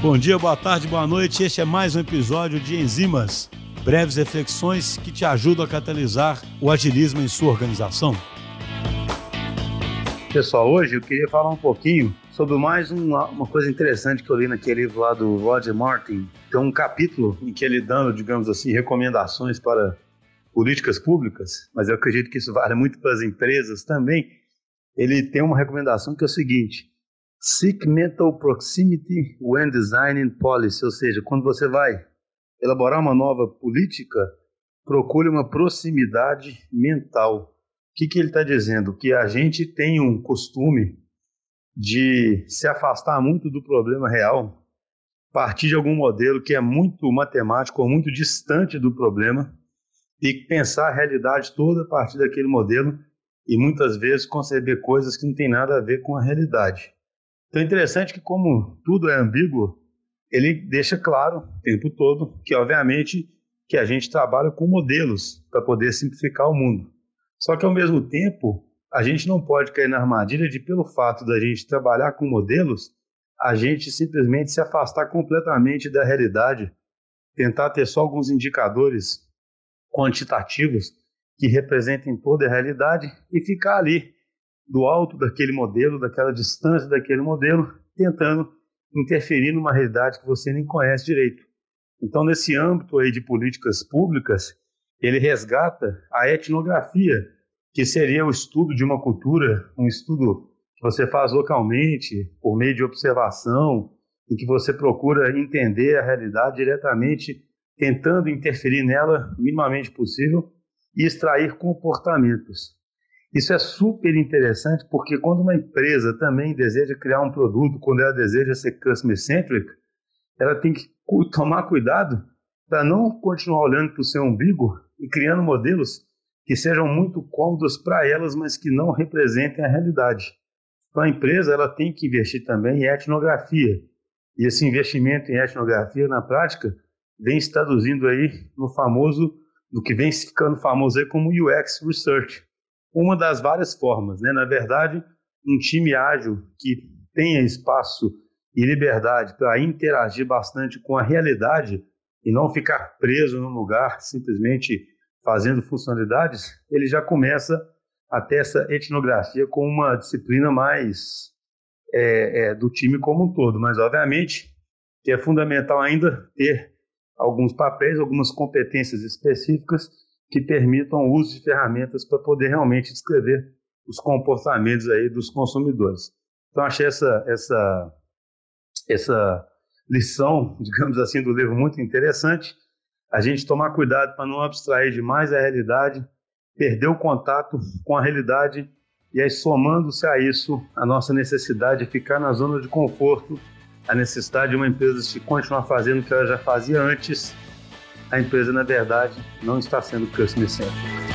Bom dia, boa tarde, boa noite. Este é mais um episódio de Enzimas, breves reflexões que te ajudam a catalisar o agilismo em sua organização. Pessoal, hoje eu queria falar um pouquinho sobre mais uma, uma, coisa interessante que eu li naquele livro lá do Roger Martin. Tem um capítulo em que ele dando, digamos assim, recomendações para políticas públicas, mas eu acredito que isso vale muito para as empresas também. Ele tem uma recomendação que é o seguinte: Seek mental proximity when designing policy, ou seja, quando você vai elaborar uma nova política, procure uma proximidade mental. O que, que ele está dizendo? Que a gente tem um costume de se afastar muito do problema real, partir de algum modelo que é muito matemático ou muito distante do problema e pensar a realidade toda a partir daquele modelo e muitas vezes conceber coisas que não tem nada a ver com a realidade. Então é interessante que, como tudo é ambíguo, ele deixa claro o tempo todo que, obviamente, que a gente trabalha com modelos para poder simplificar o mundo. Só que, ao mesmo tempo, a gente não pode cair na armadilha de, pelo fato da gente trabalhar com modelos, a gente simplesmente se afastar completamente da realidade, tentar ter só alguns indicadores quantitativos que representem toda a realidade e ficar ali do alto daquele modelo, daquela distância daquele modelo, tentando interferir numa realidade que você nem conhece direito. Então, nesse âmbito aí de políticas públicas, ele resgata a etnografia, que seria o estudo de uma cultura, um estudo que você faz localmente, por meio de observação, em que você procura entender a realidade diretamente, tentando interferir nela minimamente possível e extrair comportamentos. Isso é super interessante porque quando uma empresa também deseja criar um produto, quando ela deseja ser customer centric, ela tem que tomar cuidado para não continuar olhando para o seu umbigo e criando modelos que sejam muito cômodos para elas, mas que não representem a realidade. Então a empresa ela tem que investir também em etnografia. E esse investimento em etnografia, na prática, vem se traduzindo aí no famoso, no que vem ficando famoso aí como UX Research, uma das várias formas. Né? Na verdade, um time ágil que tenha espaço e liberdade para interagir bastante com a realidade e não ficar preso num lugar simplesmente fazendo funcionalidades, ele já começa a ter essa etnografia com uma disciplina mais é, é, do time como um todo. Mas, obviamente, que é fundamental ainda ter alguns papéis, algumas competências específicas que permitam o uso de ferramentas para poder realmente descrever os comportamentos aí dos consumidores. Então achei essa essa essa lição, digamos assim, do livro muito interessante. A gente tomar cuidado para não abstrair demais a realidade, perder o contato com a realidade e aí somando-se a isso a nossa necessidade de ficar na zona de conforto, a necessidade de uma empresa de continuar fazendo o que ela já fazia antes a empresa, na verdade, não está sendo customer centric.